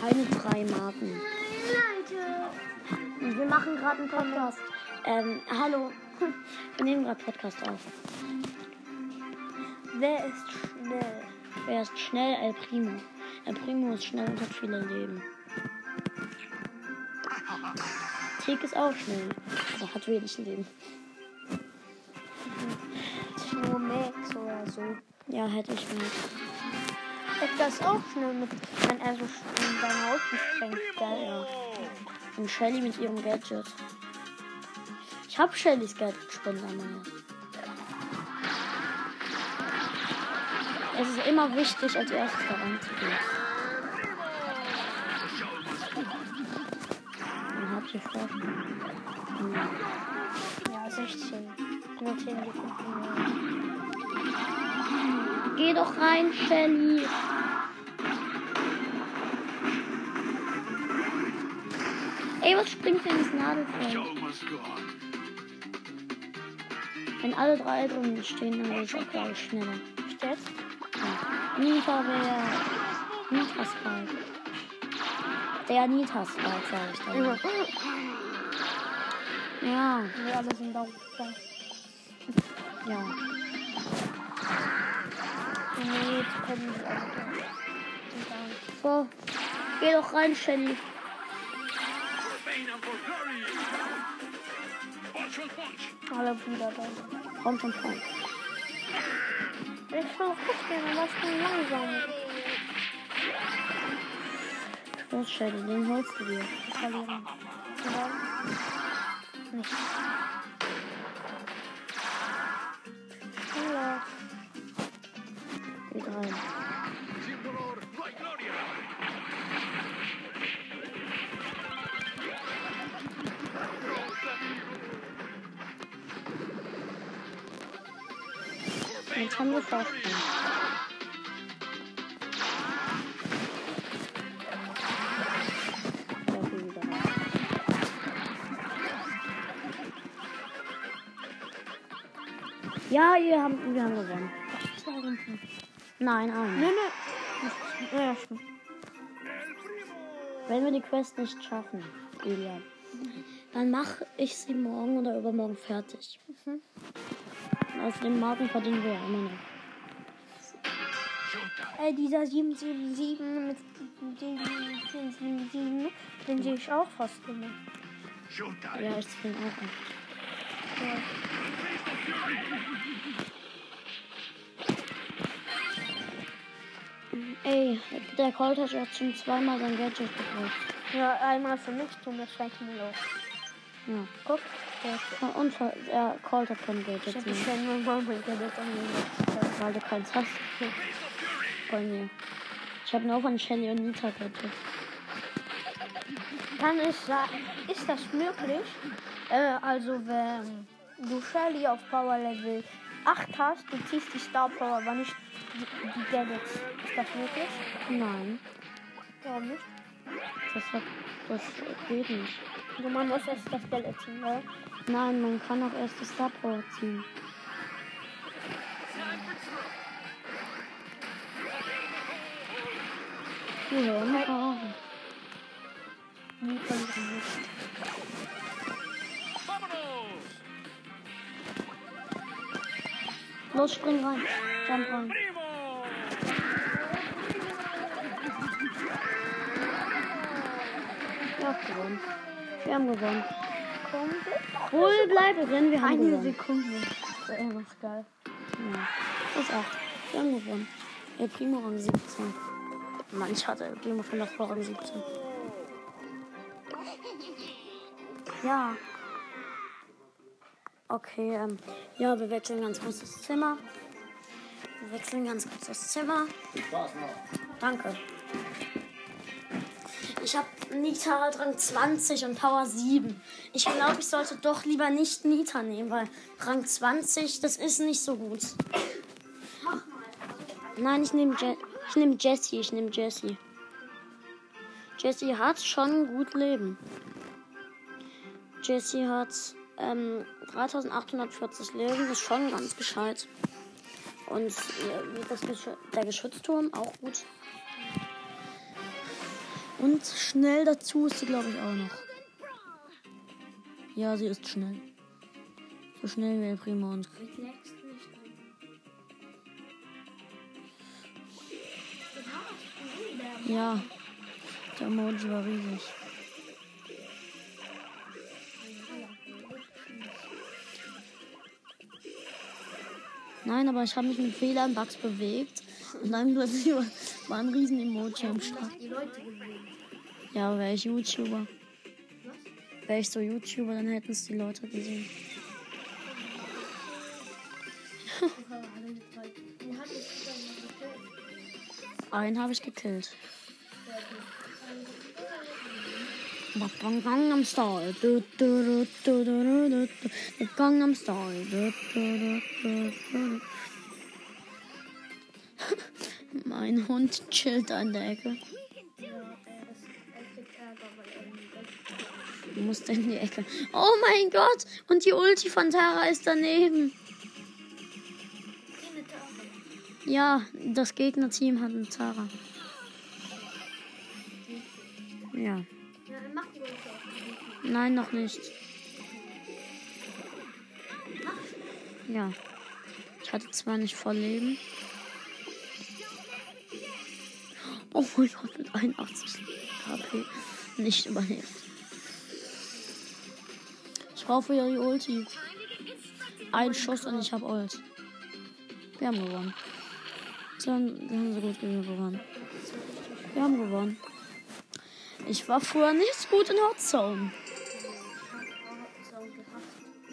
keine, drei Marken. Leute. Und wir machen gerade einen Podcast. Ähm, hallo. Wir nehmen gerade Podcast auf. Wer ist schnell? Wer ist schnell? El Primo. El Primo ist schnell und hat viele Leben. Tick ist auch schnell, aber hat wenig Leben. Nur Max oder so. Ja, hätte ich mit. Edgar ist auch schnell mit, wenn er so in deine Haut sprengt. Geil. Ja. Und Shelly mit ihrem Gadget. Ich habe Shellys Gadget Spendermeier. Es ist immer wichtig, als erstes da reinzugehen. Dann habt ihr vor. Ja, 16. Nur 10 Sekunden. mehr. Geh doch rein, Shelly. Ey, was springt denn ins Nadelfeld? Wenn alle drei drin stehen, dann ist auch glaube ich schneller. Nita Spike. Der Spike, sag ich dann. Ja. Ja, Wir alle sind da. da. ja. Nee, jetzt da. Sind da. So, geh doch rein, Shelly. Alle wieder da. Komm schon, komm. Ich will auch gucken, was denn langsam Los, Shelly, den holst du dir. verlieren. Ja. Nicht. Jetzt haben wir wieder rein. Ja, wir haben, wir haben gewonnen. Nein, ein. Nee, nee. Ja, stimmt. Wenn wir die Quest nicht schaffen, Julian, dann mache ich sie morgen oder übermorgen fertig. Auf den Marken verdienen wir ja immer noch. Ey, dieser 777 mit dem 777, den sehe ich auch fast immer. Ja, ich bin auch. Ja. Ey, der Colt hat jetzt schon zweimal sein Gadget gebraucht. ja, einmal für mich und das zweite Mal auch. Ja. Guck, Und er Colt hat Ich Gadget hab mehr, bisher nur Marvel Gadget angelegt. weil du keins hast. Bei mir. Ich habe nur von Shelly und Nita Gadget. Kann ich sagen, ist das möglich? Äh, also wenn du Shelly auf Power Level 8 hast, du ziehst die Star Power, aber nicht die, die Gadgets. Ist das möglich? Nein, Warum nicht? das, hat, das geht nicht. Also man muss erst das Gadget ziehen, ne? Nein, man kann auch erst die Star Power ziehen. Hören nicht auf. Nie verlieren nicht. Los, spring rein. Jump rein. Ja, gewonnen. Wir haben gewonnen. Komm, Wohl bleibe drin, wir haben eine gewonnen. Sekunde. Das ist immer noch geil. Ja, das ist 8. Wir haben gewonnen. El Primo Rang 17. Mann, ich hatte Primo schon davor Rang 17. Ja. Okay, ähm, ja, wir wechseln ganz kurz das Zimmer. Wir wechseln ganz kurz das Zimmer. Danke. Ich habe Nita halt Rang 20 und Power 7. Ich glaube, ich sollte doch lieber nicht Nita nehmen, weil Rang 20, das ist nicht so gut. Nein, ich nehme Je ich nehm Jessie. Ich nehme Jessie. Jessie hat schon gut Leben. Jessie hat ähm, 3840 Leben. Das ist schon ganz gescheit. Und äh, das Geschü der Geschützturm auch gut. Und schnell dazu ist sie, glaube ich, auch noch. Ja, sie ist schnell. So schnell wie El Primo und Ja, der Emoji war riesig. Nein, aber ich habe mich mit Fehlern Bugs bewegt und dann plötzlich war- ein riesen Emoji am Start. Ja, wäre ich YouTuber. Wäre ich so YouTuber, dann hätten es die Leute gesehen. Einen habe ich gekillt. Gangnam Style. Gangnam Style. Mein Hund chillt an der Ecke. Du musst in die Ecke. Oh mein Gott! Und die Ulti von Tara ist daneben. Ja, das Gegnerteam hat eine Tara. Ja. Nein, noch nicht. Ja. Ich hatte zwar nicht voll Leben. Oh mein Gott, mit 81 HP nicht überlebt. Ich brauche wieder die Ulti. Ein Schuss und ich habe Ult. Wir haben gewonnen. Sie haben, sie gut gegen gewonnen. Wir haben gewonnen. Ich war früher nicht gut in Hot Zone.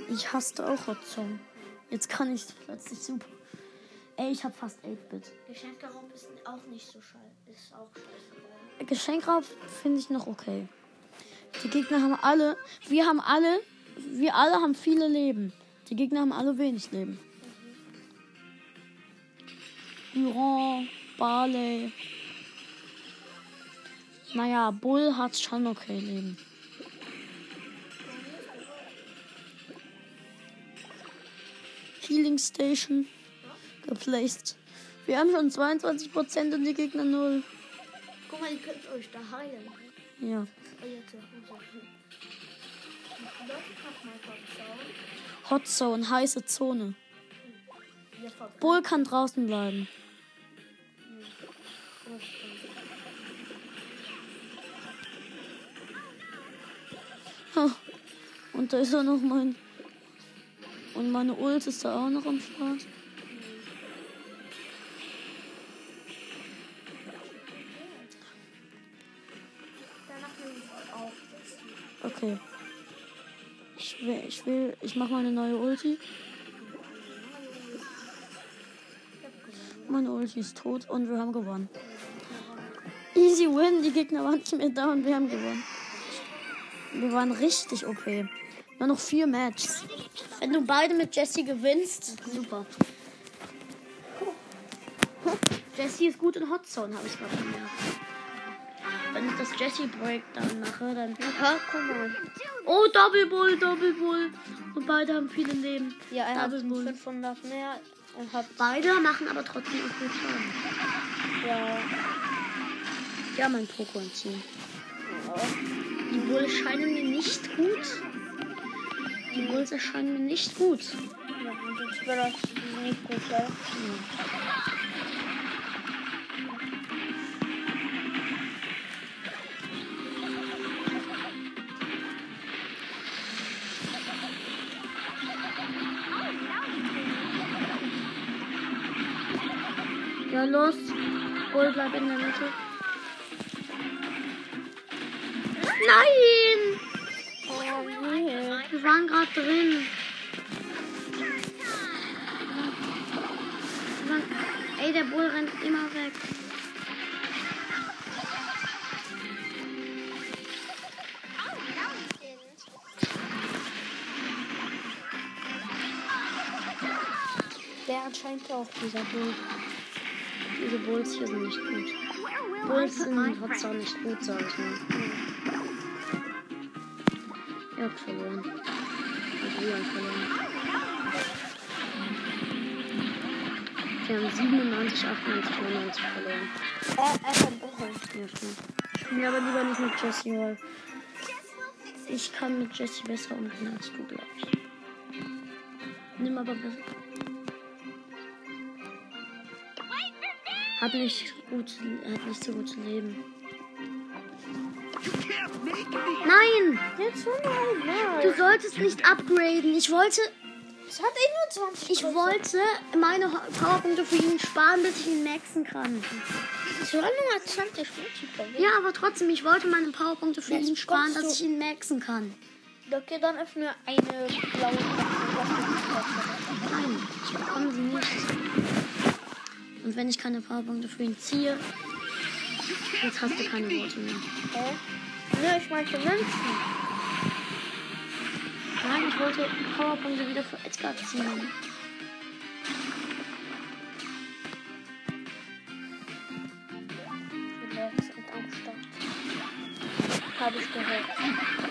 Ich hasste auch Hot Zone. Jetzt kann ich plötzlich super. Ey, ich habe fast 8-Bit. Geschenkraum ist auch nicht so scheiße. Ist auch scheiße. Geschenkraub finde ich noch okay. Die Gegner haben alle, wir haben alle, wir alle haben viele Leben. Die Gegner haben alle wenig Leben. Durand, Barley. Naja, Bull hat schon okay Leben. Healing Station geplaced. Wir haben schon 22% und die Gegner 0. Guck mal, ihr könnt euch da heilen. Ja. Oh. Hot Zone, heiße Zone. Verbrennen. Bull kann draußen bleiben. Und da ist auch noch mein. Und meine Ult ist da auch noch am Start. Okay. Ich will, ich will, ich mach mal eine neue Ulti. Meine Ulti ist tot und wir haben gewonnen. Easy win, die Gegner waren nicht mehr da und wir haben gewonnen. Wir waren richtig okay. Nur noch vier Matches. Wenn du beide mit Jesse gewinnst, super. Jesse ist gut in Hot Zone, habe ich gerade gemerkt. Wenn ich das Jesse Breakdown mache, dann. Ja, guck mal. Oh, Double Bull, Double Bull. Und beide haben viele Leben. Ja, er hat Double Bull. 500 mehr. Hat, Beide machen aber trotzdem auch gut Schaden. ja, Ja, mein Pokémon-Team. Die Bulls scheinen mir nicht gut. Die Bulls erscheinen mir nicht gut. ja, und jetzt wird das nicht gut, ja. Ja, los. Bull, bleib in der Mitte. Nein! Oh, nee. Wir waren gerade drin. Ey, der Bull rennt immer weg. Der anscheinend auch. Dieser Bull. Diese Bulls hier sind nicht gut. Bulls sind trotzdem nicht gut, sag ich mal. Ihr habt verloren. Wir haben verloren. Wir haben 97, 98, 99 verloren. Er, er verbessert. Ja, stimmt. Ich spiele aber lieber nicht mit Jesse, weil ich kann mit Jesse besser umgehen als du, glaube ich. Nimm aber besser. Hat nicht gut, hat nicht so gut zu leben. Nein! Jetzt. Du solltest nicht upgraden. Ich wollte, Es hat eh nur 20. ich wollte meine Powerpunkte für ihn sparen, bis ich ihn maxen kann. Ich war nur 20 Minuten. Ja, aber trotzdem, ich wollte meine Powerpunkte für Jetzt ihn sparen, dass ich ihn maxen kann. Okay, dann öffne eine blaue Box. Nein, ich bekomme sie nicht. Und wenn ich keine Powerpunkte für ihn ziehe, jetzt hast du keine Worte mehr. Hä? Ich meinte Münzen. Nein, ich wollte Powerpunkte wieder für Edgar ziehen. Habe ich gehört.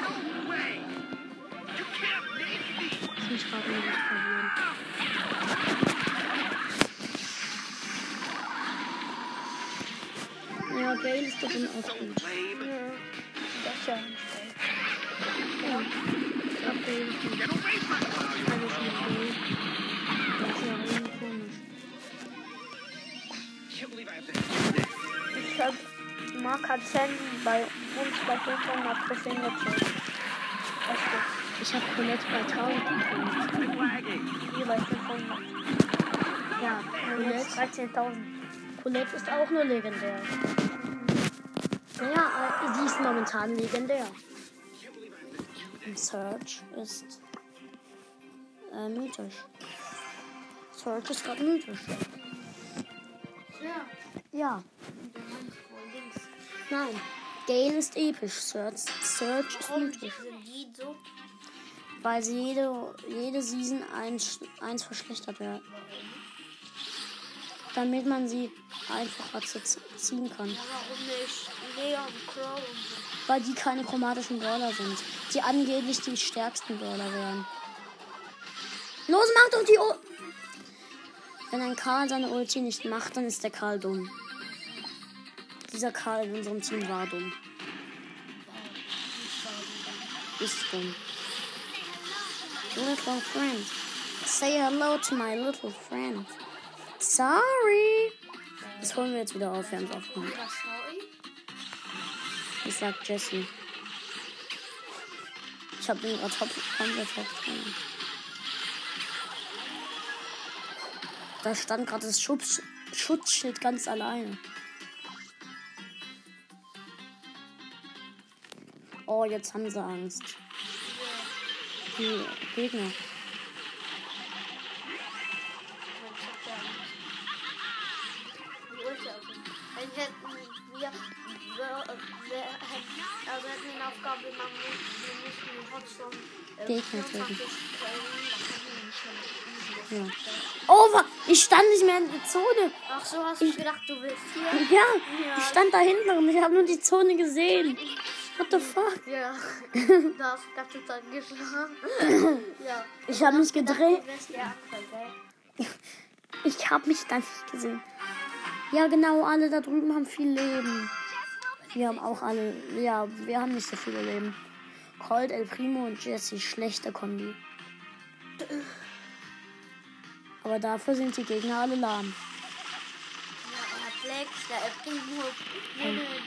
Ich hab Mark hat Sandy bei uns bei 500 Trophäen gezogen. Ich habe Colette bei 1000 gekriegt. Lagging. hier bei 500. Ja, Colette, 13.000. Colette ist auch nur legendär. Naja, äh, sie ist momentan legendär. Und Search ist äh, mythisch. Search ist gerade mythisch. Ja. Ja, der Mann von links. nein. Gale ist episch. Search, Search ist mythisch. sind die so? Weil sie jede, jede Season eins, eins verschlechtert wird. Damit man sie einfacher ziehen kann. Ja, warum nicht Leon, Crow und so? Weil die keine chromatischen Brawler sind. Die angeblich die stärksten Brawler wären. Los, macht doch die U Wenn ein Karl seine Ulti nicht macht, dann ist der Karl dumm. Dieser Karl in unserem Team war dumm. Ist dumm. Little friend. Say hello to my little friend. Sorry. Das holen wir jetzt wieder auf, wir haben es? Ich sag Jesse. Ich hab den gerade komplett hochgenommen. Da stand gerade das Schutz, Schutzschild ganz alleine. Oh, jetzt haben sie Angst. Die Gegner. Aufgabe, man muss, wir müssen den äh, Gegner 24 töten. Ja. Oh, ich stand nicht mehr in der Zone. Ach so, hast du gedacht, du willst hier? Ja, Ja. ich stand da hinten und ich habe nur die Zone gesehen. What the fuck? Ja, du hast die ganze Zeit geschlagen. ja. Ich habe mich gedreht. Du? Ich habe mich da nicht gesehen. Ja, genau, alle da drüben haben viel Leben. Wir haben auch alle, ja, wir haben nicht so viele Leben. Colt, El Primo und Jesse, schlechte Kombi. Aber dafür sind die Gegner alle lahm. Ja, Lex, der El Primo,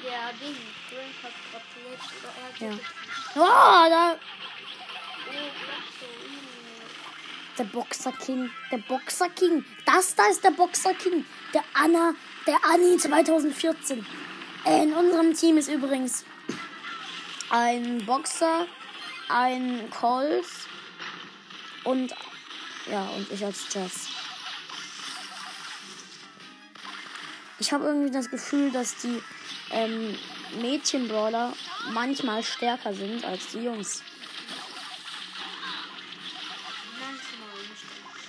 der Ding. Ja. Oh, da, der Boxer King, der Boxer King. Das da ist der Boxer King. Der Anna, der Anni 2014. In unserem Team ist übrigens ein Boxer, ein Colt und ja, und ich als Jess. Ich habe irgendwie das Gefühl, dass die ähm, Mädchenbrawler manchmal stärker sind als die Jungs.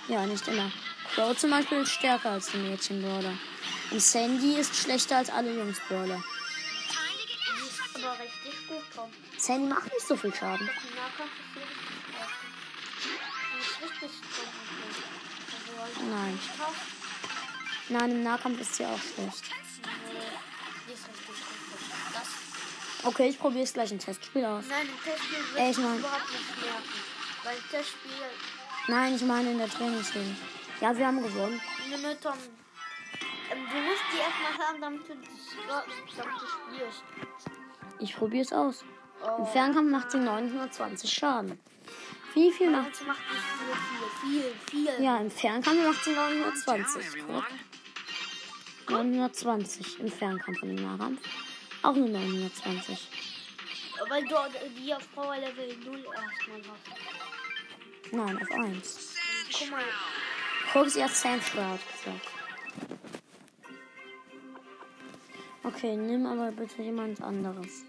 Ja, nicht immer. Crow zum Beispiel ist stärker als die Mädchenbrawler. Und Sandy ist schlechter als alle Jungs-Brawler. Die ist aber richtig gut drauf. Sandy macht nicht so viel Schaden. Nein. Nein, im Nahkampf ist sie auch schlecht. Okay, ich probiere es gleich im Testspiel aus. Nein, im Testspiel wird ich mein- überhaupt nicht merken. Weil Testspiel Nein, ich meine in der Trainingsrunde. Ja, wir haben gewonnen. Mütter. Ähm, du musst die erstmal hören, damit du damit du spielst. Ich probiere es aus. Im Oh. Fernkampf macht sie 920 Schaden. Wie viel macht du, macht viel, viel, viel, viel. Ja, im Fernkampf macht sie Down, 920. everyone. 920 im Fernkampf und im Nahkampf. Auch nur 920. Weil du die auf Power Level 0 erstmal hast. Nein, auf 1. Guck mal, Guck, sie hat Sand Shroud gesagt. Okay, nimm aber bitte jemand anderes.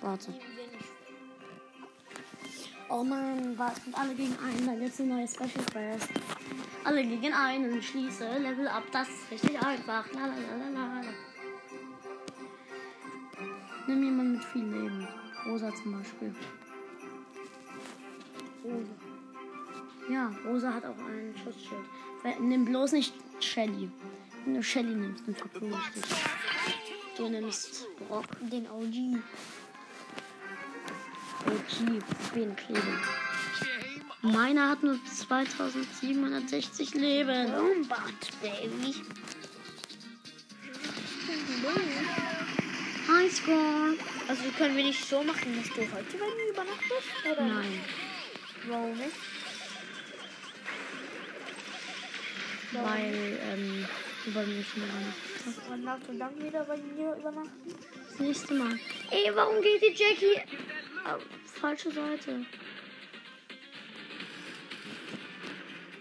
Warte. Oh Mann, was? Und alle gegen einen, da gibt's eine neue Special Quest. Alle gegen einen, schließe, Level up, das ist richtig einfach. La, la, la, la, la. Nimm jemand mit viel Leben. Rosa zum Beispiel. Rosa. Ja, Rosa hat auch einen Schutzschild. Nimm bloß nicht Shelly. Wenn du Shelly nimmst, dann verprügel ich dich. Du nimmst Brock. Den OG. OG. Wen kleben. Meiner hat nur 2760 Leben. Bombard, Baby. Highscore. Also können wir nicht so machen, dass du heute bei mir übernachtest? Oder Nein. Warum nicht? Weil, ähm, du bei mir schon Und darfst du dann wieder bei mir übernachten? Das nächste Mal. Ey, warum geht die Jackie auf falsche Seite?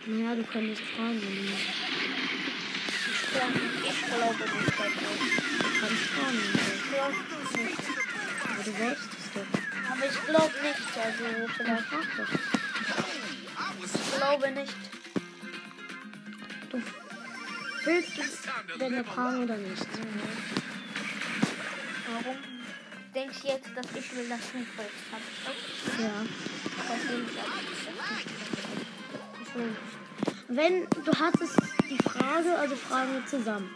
Naja, du könntest fragen. du Ich glaube nicht kannst fragen. Ich glaube nicht. Aber du wolltest es doch. Aber ich glaube nicht. Also vielleicht. frag doch. Ich glaube nicht. Du willst du denn eine fragen oder nicht? Warum denkst du jetzt, dass ich will, dass du? Hab ich das? Ja. Das. Wenn du hattest die Frage, also fragen wir zusammen.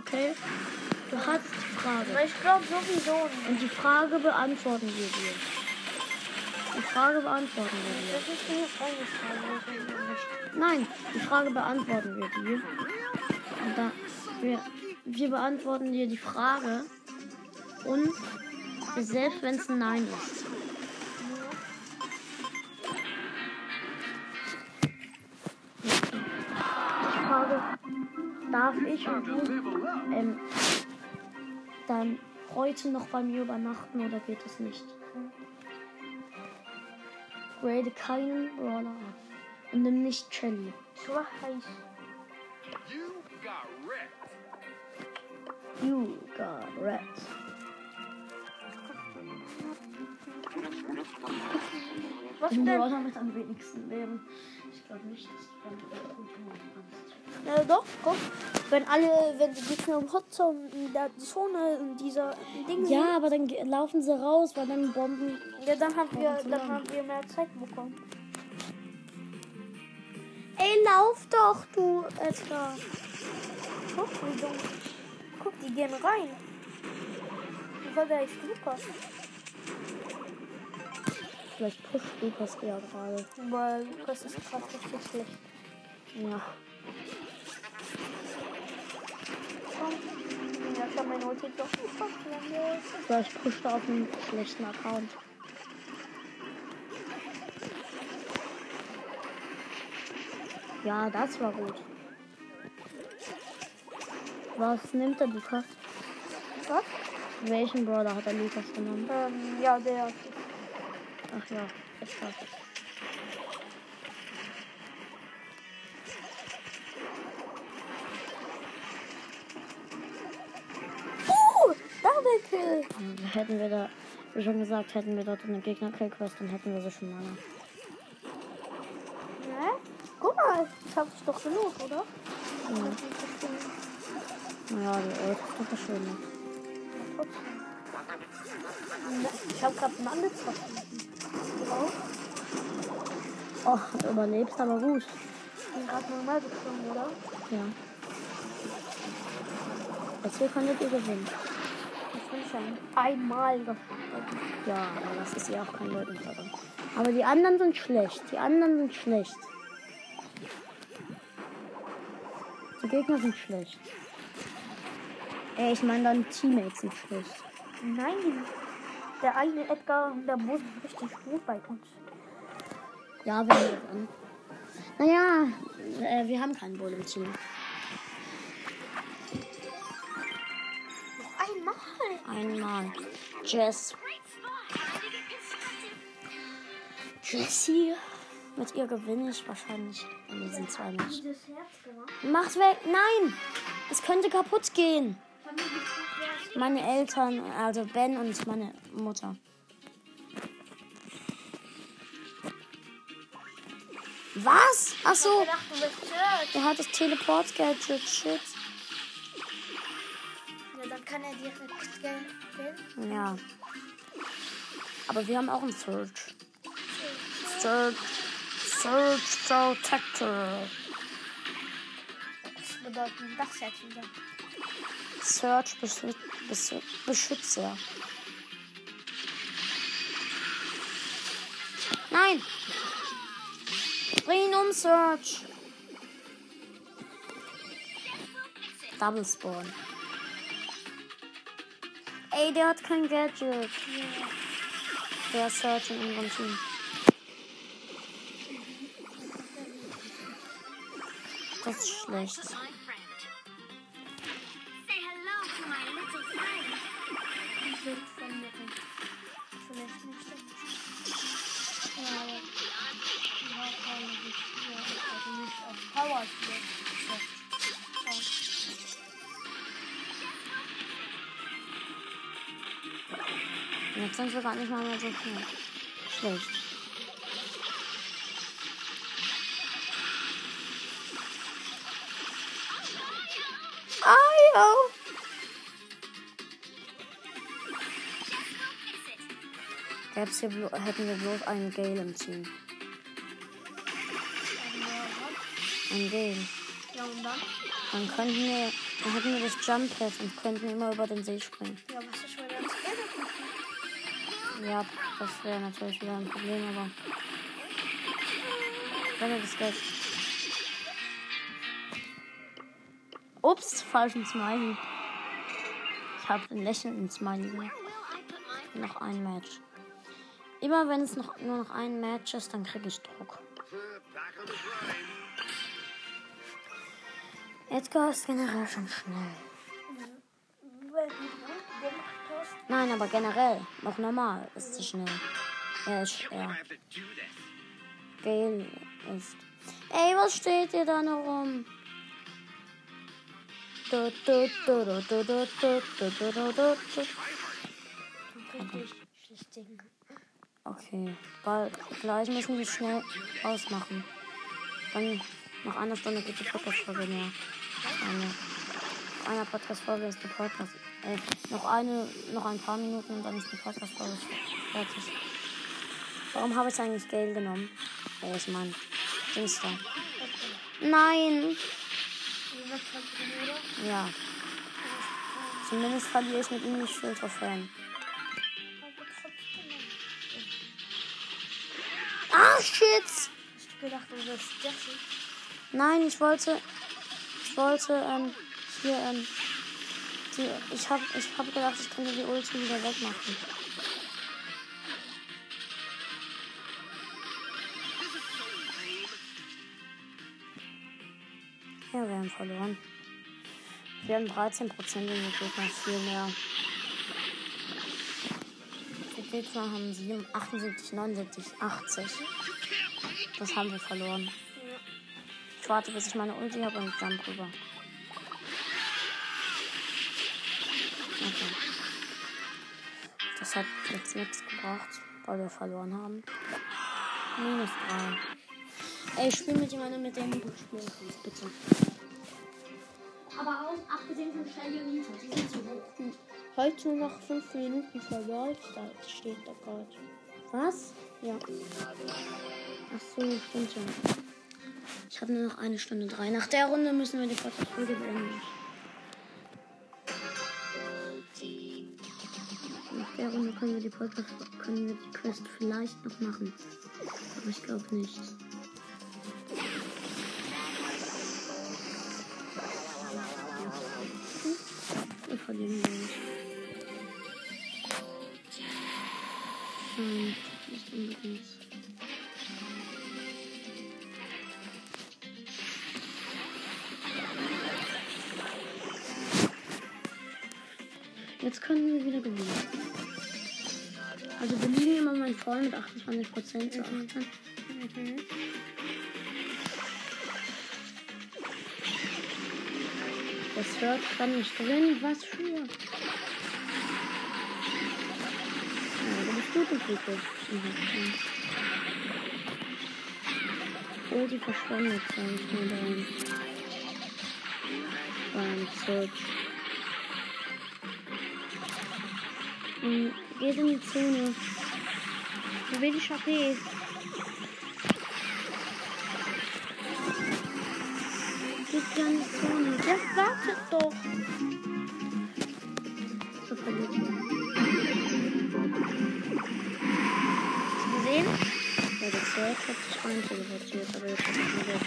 Okay? Du hattest die Frage. Aber ich glaube sowieso nicht. Und die Frage beantworten wir dir. Die Frage beantworten wir dir. Das ist mir nicht. Nein, die Frage beantworten wir dir. Und da, wir, wir beantworten dir die Frage und selbst wenn es ein Nein ist. Ich frage, darf ich und du ähm, dann heute noch bei mir übernachten oder geht es nicht? Grade keinen Brawler ab. Und nimm nicht Shelly. So heiß. You got wrecked. You got rats. Was Den denn? Brawler mit am wenigsten Leben. Ich glaube nicht, dass du damit gut machen kannst. Ja, doch, guck. Wenn alle, wenn die Gegner im Hotzone in der Zone in dieser Ding Ja, aber dann laufen sie raus, weil dann Bomben. ja, dann haben wir, dann haben wir mehr Zeit bekommen. Ey, lauf doch, du Edgar. Guck, wie dumm. Guck, die gehen rein. War der echt super. Vielleicht pusht Lukas ja gerade. Weil das ist gerade richtig schlecht. Ja. Komm. Ja, ich hab mein Ulti doch nicht verwendet. Vielleicht pusht er auf einen schlechten Account. Ja, das war gut. Was nimmt der Lukas? Was? Welchen Brawler hat der Lukas genommen? Ähm, ja, der. Ach ja, jetzt ich. Uh, Double Kill. Ja, hätten wir da, wie schon gesagt, hätten wir dort eine Gegner-Kill-Quest, dann hätten wir sie schon lange. Ne? Guck mal, das hab ich doch genug, oder? Ja. Naja, die Ult ist doch das. Ne, Ich hab grad einen anderen getroffen. Oh, du überlebst aber gut. Ich bin gerade normal gekommen, oder? Ja. Jetzt hier könntet ihr gewinnen. Ich bin schon einmal gekommen. Ja, aber das ist ja auch kein Leuten Aber die anderen sind schlecht. Die anderen sind schlecht. Gegner sind schlecht. Ey, ich meine, deine Teammates sind schlecht. Nein. Der eine Edgar und der Bus sind richtig gut bei uns. Ja, wenn wir dann. Naja, äh, wir haben keinen Bull im Team. Noch einmal. Einmal. Jess. Jessie. Mit ihr gewinne ich wahrscheinlich. Wir sind zwei gemacht. Mach's weg. Nein! Es könnte kaputt gehen. Meine Eltern, also Ben und meine Mutter. Was? Ach so. gedacht, du bist Search. Er hat das Teleport-Gadget. Shit. Ja, dann kann er direkt. Geld? Ja. Aber wir haben auch einen Search. Search. Search Protector. Was bedeutet das jetzt wieder? Search beschützt, Beschützer. Nein! Bring um, Search! Double Spawn. Ey, der hat kein Gadget. Der Search in unserem Team. Also nicht auf Power spielen. Jetzt sind wir gar nicht mal mehr so schnell. Schlecht. Blo hätten wir bloß einen Gale im Team. Ein Gale. Ja, und dann? Dann könnten wir, dann hätten wir das Jump Pad und könnten immer über den See springen. Ja, was ist, wenn er das Ja, das wäre natürlich wieder ein Problem, aber. Wenn wir das Geld. Ups, falschen Smiley. Ich habe einen lächelnden Smiley. Noch ein Match. Immer wenn es noch, nur noch ein Match ist, dann kriege ich Druck. Edgar ist generell schon schnell. Nein, aber generell, noch normal ist sie schnell. Er ist schwer. Gale ist. Ey, was steht ihr da noch rum? Richtig. Okay, bald, gleich müssen wir schnell ausmachen. Dann nach einer Stunde geht die Podcast-Folge mehr. Eine, einer Podcast-Folge ist die Podcast. Äh, noch eine, noch ein paar Minuten und dann ist die Podcast-Folge fertig. Warum habe ich eigentlich Gale genommen? Er ist mein Dings. Nein! Ja. Zumindest verliere ich mit ihm nicht viel Trophäen. Shit! Hast du gedacht, du wirst Jesse? Nein, ich wollte. Ich wollte, ähm, hier, ähm. Die, ich hab, ich hab gedacht, ich könnte die Ulti wieder wegmachen. Ja, wir haben verloren. Wir haben 13% und die Gegner viel mehr. Die Gegner haben 7, 78, 79, 80. Das haben wir verloren. Ich warte, bis ich meine Ulti habe und jump rüber. Okay. Das hat jetzt nichts gebracht, weil wir verloren haben. Minus 3. Ey, ich spiele mit jemandem, mit dem du spielen kannst, bitte. Aber auch abgesehen von Nita, die sind so hoch. Heute nur noch 5 Minuten verläuft, da steht da gerade. Was? Ja. Ach so, stimmt ja. Ich habe nur noch eine Stunde drei. Nach der Runde müssen wir die Podcast-Folge beenden. Nach der Runde können wir die Podcast können wir die Quest vielleicht noch machen. Aber ich glaube nicht. Wir verlieren. Nein, voll mit 28% zu 18. Das hört kann nicht gewinnen. Was für? Ja, du bist gut glücklich. Mhm. Oh, die verschwindet gar nicht mehr beim, Search. Geht in die Zone. So wenig HP. Geht ja nicht vorne. Das wartet doch. So verliert man. Gesehen? Ja, das Zeug hat sich einzeln aber jetzt hat es wieder